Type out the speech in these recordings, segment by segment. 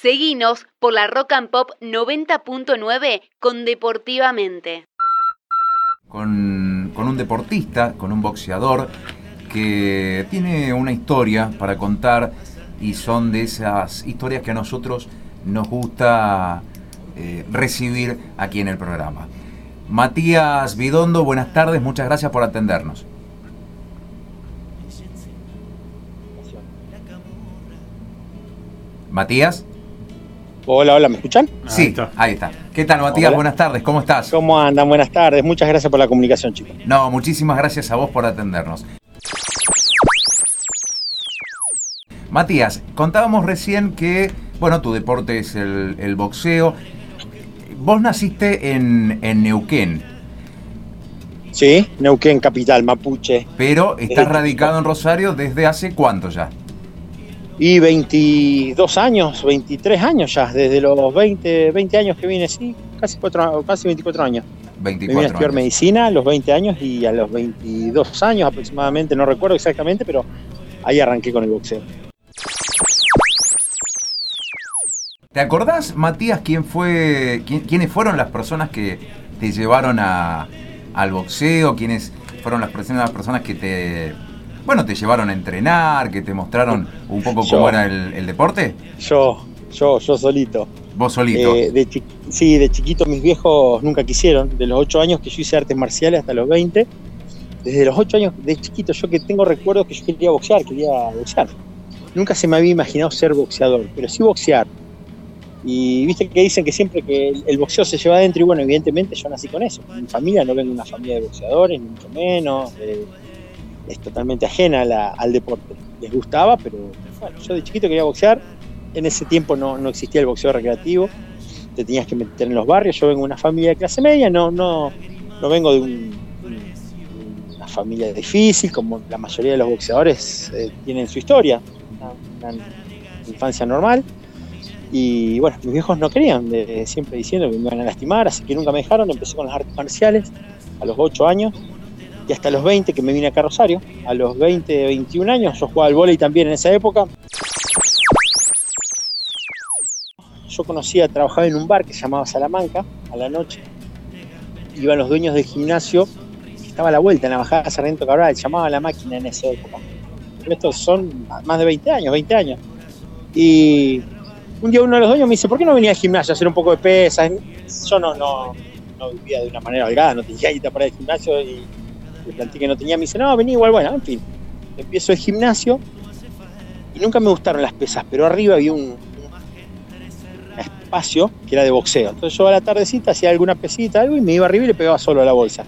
Seguinos por la Rock and Pop 90.9 con Deportivamente. Con, un deportista, con un boxeador que tiene una historia para contar y son de esas historias que a nosotros nos gusta eh, recibir aquí en el programa. Matías Bidondo, buenas tardes, muchas gracias por atendernos. Matías. Hola, hola, ¿me escuchan? Sí, ahí está. ¿Qué tal, Matías? Buenas tardes, ¿cómo estás? ¿Cómo andan? Buenas tardes, muchas gracias por la comunicación, chicos. No, muchísimas gracias a vos por atendernos. Matías, contábamos recién que, bueno, tu deporte es el, boxeo. Vos naciste en, Neuquén. Sí, Neuquén, capital, Mapuche. Pero estás radicado en Rosario desde hace cuánto ya? Y 22 años, 23 años ya, desde los 20, 20 años que vine, sí, casi, casi 24 años. 24 me vine a estudiar medicina a los 20 años y a los 22 años aproximadamente, no recuerdo exactamente, pero ahí arranqué con el boxeo. ¿Te acordás, Matías, quién fue, quiénes fueron las personas que te llevaron a, al boxeo? ¿Quiénes fueron las personas, las personas que te, bueno, te llevaron a entrenar, que te mostraron un poco cómo era el, deporte? Yo, yo, yo solito. ¿Vos solito? Eh, sí, de chiquito mis viejos nunca quisieron. De los 8 años que yo hice artes marciales hasta los 20, desde los 8 años de chiquito yo que tengo recuerdos que yo quería boxear, quería boxear. Nunca se me había imaginado ser boxeador, pero sí boxear y viste que dicen que siempre que el, boxeo se lleva adentro, y bueno, evidentemente yo nací con eso. Mi familia no vengo de una familia de boxeadores, ni mucho menos. Eh, es totalmente ajena al deporte. Les gustaba, pero bueno, yo de chiquito quería boxear. En ese tiempo no, no existía el boxeo recreativo. Te tenías que meter en los barrios. Yo vengo de una familia de clase media, no, no, no vengo de una familia difícil, como la mayoría de los boxeadores eh, tienen su historia. una infancia normal y bueno, mis viejos no querían, siempre diciendo que me iban a lastimar, así que nunca me dejaron. Empecé con las artes marciales a los 8 años y hasta los 20 que me vine acá a Rosario. A los 20, 21 años, yo jugaba al vóley también en esa época. Yo conocía, trabajaba en un bar que se llamaba Salamanca a la noche. Iban los dueños del gimnasio, que estaba a la vuelta en la bajada Sargento Cabral, llamaba La Máquina en esa época. estos son más de 20 años, 20 años. Y un día uno de los dueños me dice, ¿por qué no venía al gimnasio a hacer un poco de pesas? Yo no, no, no vivía de una manera holgada, no tenía guita para el gimnasio y planteé que no tenía. Me dice, no, vení igual, bueno, en fin. Empiezo el gimnasio y nunca me gustaron las pesas, pero arriba había un, espacio que era de boxeo. Entonces yo a la tardecita hacía alguna pesita, algo y me iba arriba y le pegaba solo a la bolsa.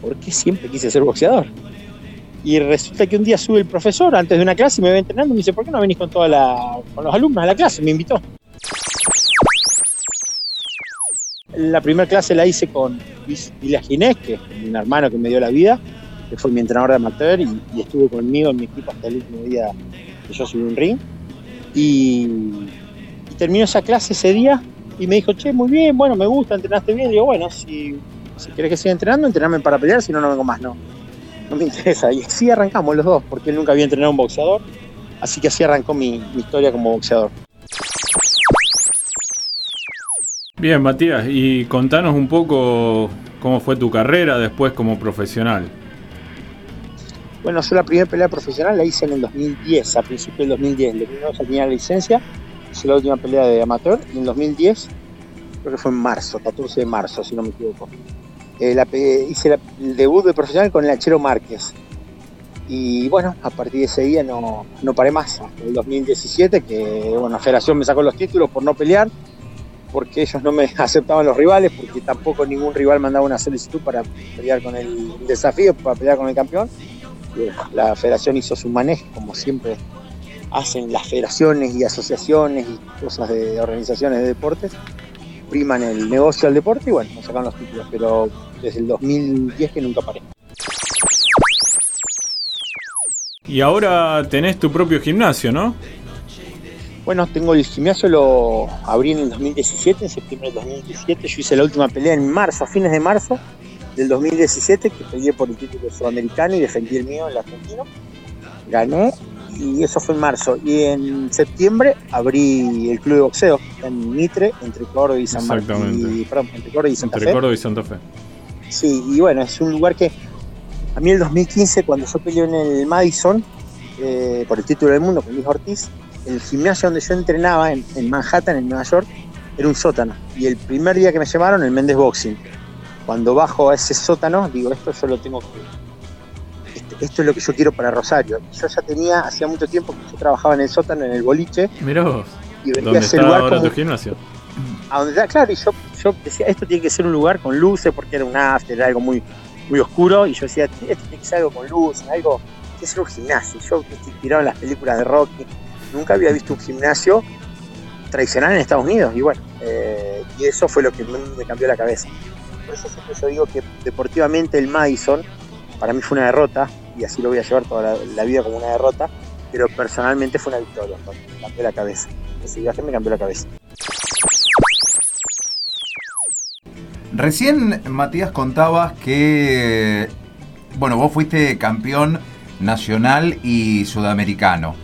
Porque siempre quise ser boxeador. Y resulta que un día sube el profesor antes de una clase y me ve entrenando y me dice, ¿por qué no venís con toda la, con los alumnos a la clase? Me invitó. La primera clase la hice con Luis Ginés, que es un hermano que me dio la vida, que fue mi entrenador de amateur y, estuvo conmigo en mi equipo hasta el último día que yo subí un ring. Y, terminó esa clase ese día y me dijo, che, muy bien, bueno, me gusta, entrenaste bien. Y digo, bueno, si, si querés que siga entrenando, entrename para pelear, si no, no vengo más, no no me interesa. Y así arrancamos los dos, porque él nunca había entrenado un boxeador. Así que así arrancó mi, historia como boxeador. Bien, Matías, y contanos un poco cómo fue tu carrera después como profesional. Bueno, yo la primera pelea profesional la hice en el 2010, a principios del 2010. El 2009 ya tenía la licencia, hice la última pelea de amateur en 2010, creo que fue en marzo, 14 de marzo, si no me equivoco. Eh, hice el debut de profesional con el Achero Márquez. Y bueno, a partir de ese día no, no paré más. Hasta el 2017, que bueno, la federación me sacó los títulos por no pelear, porque ellos no me aceptaban los rivales, porque tampoco ningún rival mandaba una solicitud para pelear con el desafío, para pelear con el campeón. la federación hizo su manejo, como siempre hacen las federaciones y asociaciones y cosas de organizaciones de deportes priman el negocio al deporte y bueno, nos sacan los títulos, pero desde el 2010 que nunca paré. Y ahora tenés tu propio gimnasio, ¿no? Bueno, tengo el gimnasio, lo abrí en el 2017, en septiembre del 2017. Yo hice la última pelea en marzo, a fines de marzo del 2017, que peleé por el título sudamericano y defendí el mío, el argentino. Gané y eso fue en marzo. Y en septiembre abrí el club de boxeo en Mitre, entre Córdoba y San Martín. Perdón, entre Córdoba y Santa entre Fe. Córdoba y Santa Fe. Sí, y bueno, es un lugar que a mí el 2015, cuando yo peleé en el Madison, eh, por el título del mundo con Luis Ortiz, el gimnasio donde yo entrenaba en, en Manhattan, en Nueva York, era un sótano. Y el primer día que me llevaron, el Mendes Boxing. Cuando bajo a ese sótano, digo, esto yo lo tengo que. Esto, esto es lo que yo quiero para Rosario. Yo ya tenía, hacía mucho tiempo que yo trabajaba en el sótano, en el boliche, Mirá vos, y venía a ¿dónde ese lugar ahora como, tu gimnasio? a donde está, claro, y yo, yo decía, esto tiene que ser un lugar con luces, porque era un after, era algo muy, muy oscuro, y yo decía, esto tiene que ser algo con luces, algo, tiene que ser un gimnasio. Yo estoy inspirado en las películas de Rocky, nunca había visto un gimnasio tradicional en Estados Unidos, y bueno, eh, y eso fue lo que me, cambió la cabeza. Por eso siempre yo digo que deportivamente el Madison, para mí fue una derrota, y así lo voy a llevar toda la, la vida como una derrota, pero personalmente fue una victoria, me cambió la cabeza. Ese viaje me cambió la cabeza. Recién, Matías, contabas que, bueno, vos fuiste campeón nacional y sudamericano.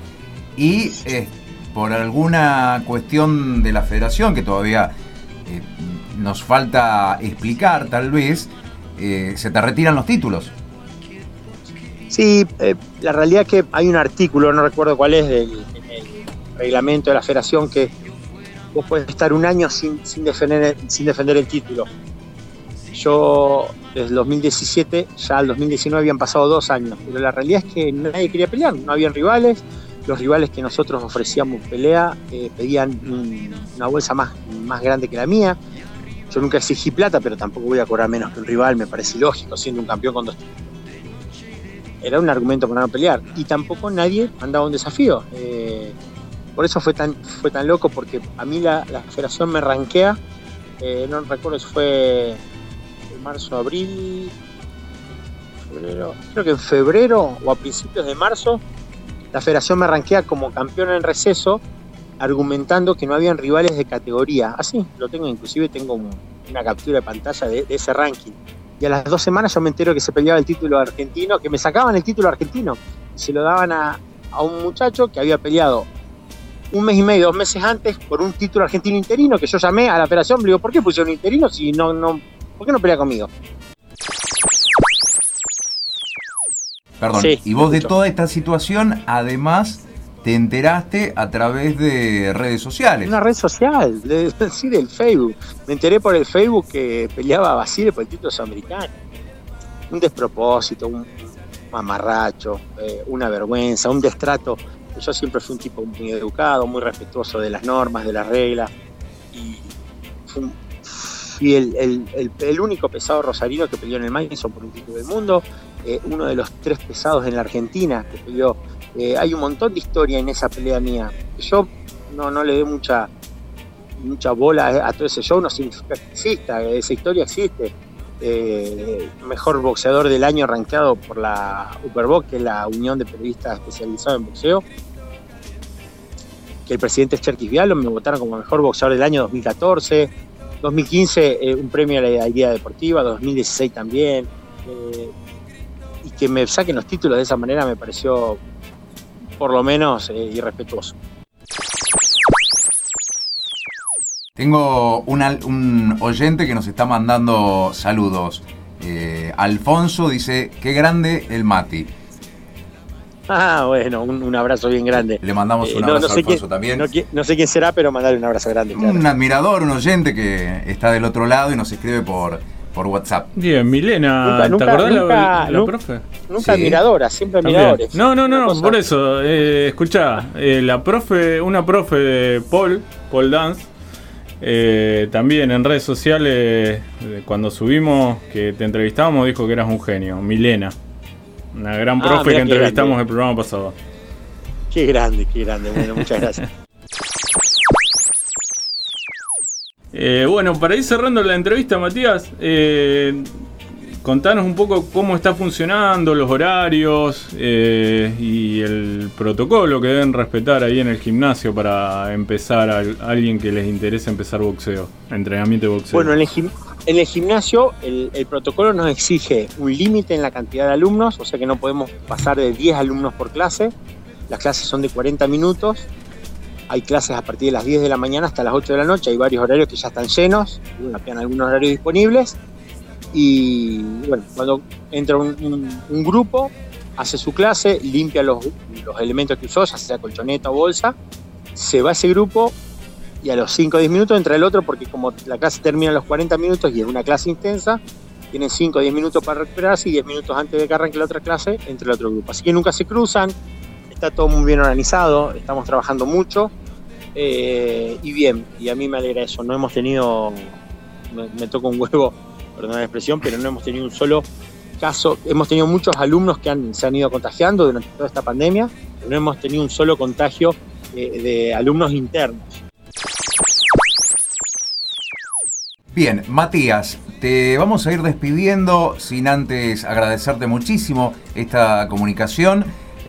Y eh, por alguna cuestión de la federación que todavía eh, nos falta explicar, tal vez, eh, se te retiran los títulos. Sí, la realidad es que hay un artículo, no recuerdo cuál es, del, en el reglamento de la federación que vos podés estar un año sin, defender, sin defender el título. Yo desde el 2017, ya al 2019 habían pasado dos años, pero la realidad es que nadie quería pelear, no habían rivales, los rivales que nosotros ofrecíamos pelea eh, pedían un- una bolsa más, más grande que la mía. Yo nunca exigí plata, pero tampoco voy a cobrar menos que un rival, me parece ilógico, siendo un campeón con dos era un argumento para no pelear. Y tampoco nadie mandaba un desafío. Eh, por eso fue tan, fue tan loco, porque a mí la, la federación me ranquea, eh, no recuerdo si fue en marzo, abril, febrero, creo que en febrero o a principios de marzo, la federación me ranquea como campeón en receso, argumentando que no habían rivales de categoría. Así, lo tengo, inclusive tengo un- una captura de pantalla de, de ese ranking. Y a las dos semanas yo me entero que se peleaba el título argentino, que me sacaban el título argentino. Y se lo daban a, a un muchacho que había peleado un mes y medio, dos meses antes, por un título argentino interino, que yo llamé a la federación, le digo, ¿por qué pusieron interino si no, no, ¿por qué no pelea conmigo? Perdón, Sí, y vos de toda esta situación, además, te enteraste a través de redes sociales. Una red social, de, sí, del Facebook. Me enteré por el Facebook que peleaba Basile por el título sudamericano. Un despropósito, un mamarracho, eh, una vergüenza, un destrato. Yo siempre fui un tipo muy educado, muy respetuoso de las normas, de las reglas. Y fui, un- fui el, el- el- el único pesado rosarino que peleó en el Madison por un título del mundo. Eh, uno de los tres pesados en la Argentina que peleó eh, hay un montón de historia en esa pelea mía. Yo no, no le doy mucha, mucha bola a, todo ese show, no significa que exista, esa historia existe. Eh, mejor boxeador del año rankeado por la Superbox, que es la Unión de Periodistas Especializados en Boxeo. Que el presidente es Cherkis Vialo, me votaron como mejor boxeador del año 2014. 2015 eh, un premio a la idea deportiva, 2016 también. Y que me saquen los títulos de esa manera me pareció por lo menos eh, irrespetuoso. Tengo un, oyente que nos está mandando saludos. Eh, Alfonso dice, qué grande el Mati. Ah, bueno, un, un abrazo bien grande. Le mandamos Eh, un no- no abrazo sé a Alfonso quién- también. No, no sé quién será, pero mandarle un abrazo grande. claro. Un admirador, un oyente que está del otro lado y nos escribe por, por WhatsApp. Bien, Milena, Nunca- ¿te nunca- acordás la- nunca- la, profe? Nunca Sí. admiradora, siempre También. admiradores. No, no, no, no, por eso, eh, escuchá, eh, la profe, una profe de Paul, Paul Dance, eh, también en redes sociales, eh, cuando subimos que te entrevistábamos, dijo que eras un genio, Milena. Una gran Ah, profe que entrevistamos grande. el programa pasado. Qué grande, qué grande. Bueno, muchas gracias. Eh, bueno, para ir cerrando la entrevista, Matías, eh, contanos un poco cómo está funcionando, los horarios eh, y el protocolo que deben respetar ahí en el gimnasio para empezar a, alguien que les interese empezar boxeo, entrenamiento de boxeo. Bueno, en el, gim- en el gimnasio el, el protocolo nos exige un límite en la cantidad de alumnos, o sea que no podemos pasar de 10 alumnos por clase. Las clases son de 40 minutos. Hay clases a partir de las 10 de la mañana hasta las 8 de la noche. Hay varios horarios que ya están llenos. Bueno, quedan algunos horarios disponibles. Y bueno, cuando entra un, un grupo, hace su clase, limpia los, los elementos que usó, ya sea colchoneta o bolsa, se va ese grupo y a los 5 o 10 minutos entra el otro porque como la clase termina a los 40 minutos y es una clase intensa, tienen 5 o 10 minutos para recuperarse y 10 minutos antes de que arranque la otra clase entre el otro grupo. Así que nunca se cruzan, está todo muy bien organizado, estamos trabajando mucho eh, y bien, y a mí me alegra eso, no hemos tenido, me, me toca un huevo, perdón la expresión, pero no hemos tenido un solo caso, hemos tenido muchos alumnos que se han ido contagiando durante toda esta pandemia, pero no hemos tenido un solo contagio de, de alumnos internos. Bien, Matías, te vamos a ir despidiendo sin antes agradecerte muchísimo esta comunicación.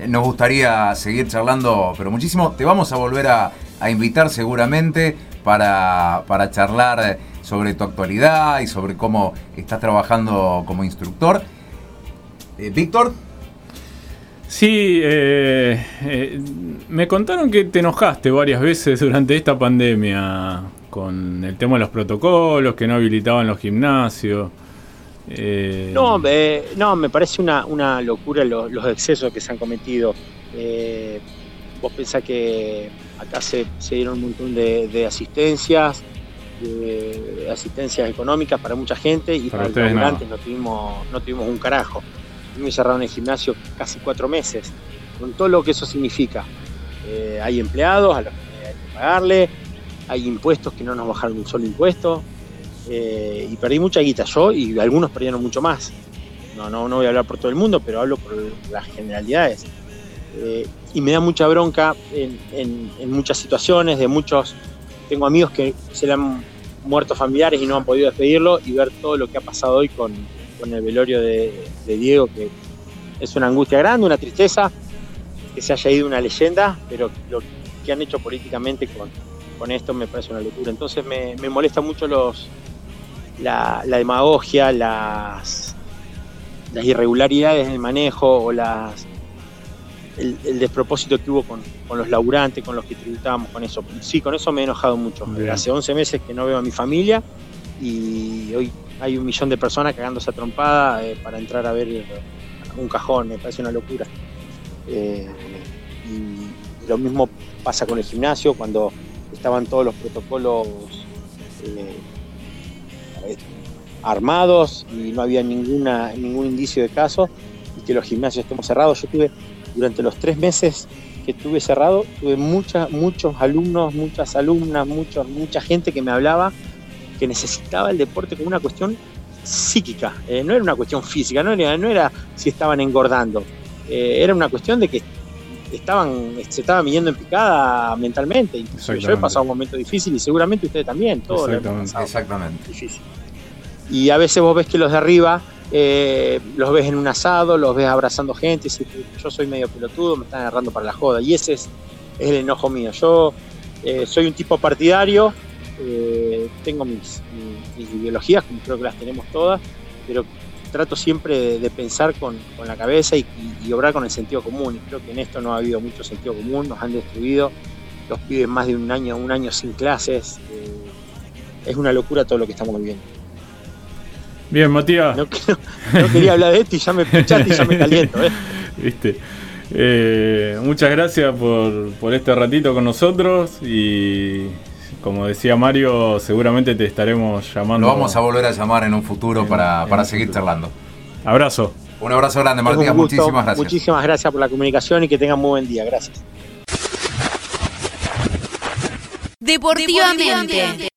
Nos gustaría seguir charlando, pero muchísimo. Te vamos a volver a, a invitar seguramente para, para, charlar sobre tu actualidad y sobre cómo estás trabajando como instructor. Eh, Víctor. Sí, eh, eh, me contaron que te enojaste varias veces durante esta pandemia con el tema de los protocolos, que no habilitaban los gimnasios. Eh... No, eh, no, me parece una, una locura los, los, excesos que se han cometido. Eh, vos pensás que acá se, se dieron un montón de, de asistencias, de asistencias económicas para mucha gente y para, para el no. no tuvimos, no tuvimos un carajo. Tuvimos cerrado en el gimnasio casi cuatro meses, con todo lo que eso significa. Eh, hay empleados a los que hay que pagarle, hay impuestos que no nos bajaron un solo impuesto eh, y perdí mucha guita yo y algunos perdieron mucho más. No, no, no voy a hablar por todo el mundo, pero hablo por las generalidades. Eh, y me da mucha bronca en, muchas situaciones, de muchos, tengo amigos que se le han muerto familiares y no han podido despedirlo y ver todo lo que ha pasado hoy con, con el velorio de, Diego, que es una angustia grande, una tristeza, que se haya ido una leyenda, pero lo que han hecho políticamente con, con esto me parece una locura. Entonces me, molesta mucho los, la, demagogia, las, las, irregularidades en el manejo o las, el, el despropósito que hubo con, con, los laburantes, con los que tributábamos, con eso. Sí, con eso me he enojado mucho. Bien. Hace 11 meses que no veo a mi familia y hoy hay un millón de personas cagándose a trompada eh, para entrar a ver un cajón, me parece una locura. Eh, y lo mismo pasa con el gimnasio, cuando estaban todos los protocolos eh, armados y no había ninguna, ningún indicio de caso y que los gimnasios estemos cerrados. Yo tuve, durante los tres meses que estuve cerrado, tuve mucha, muchos alumnos, muchas alumnas, muchos, mucha gente que me hablaba que necesitaba el deporte como una cuestión psíquica, eh, no era una cuestión física, no era, no era si estaban engordando, eh, era una cuestión de que estaban, se estaban viniendo en picada mentalmente. Yo he pasado un momento difícil y seguramente ustedes también, todos Exactamente. Exactamente. Difícil. Y a veces vos ves que los de arriba eh, los ves en un asado, los ves abrazando gente, yo soy medio pelotudo, me están agarrando para la joda. Y ese es, el enojo mío. Yo eh, soy un tipo partidario, eh, tengo mis, mis, ideologías, como creo que las tenemos todas, pero trato siempre de, pensar con, la cabeza y, obrar con el sentido común. Creo que en esto no ha habido mucho sentido común, nos han destruido, los pibes más de un año, un año sin clases. Es una locura todo lo que estamos viviendo. Bien, Matías. No, no, no, quería hablar de esto y ya me pinchaste y ya me caliento. ¿eh? ¿Viste? Eh, muchas gracias por, por este ratito con nosotros y como decía Mario, seguramente te estaremos llamando. Lo vamos a volver a llamar en un futuro en, para, para seguir futuro. charlando. Abrazo. Un abrazo grande, Matías. Muchísimas gracias. Muchísimas gracias por la comunicación y que tengan muy buen día. Gracias. Deportivamente. Deportivamente.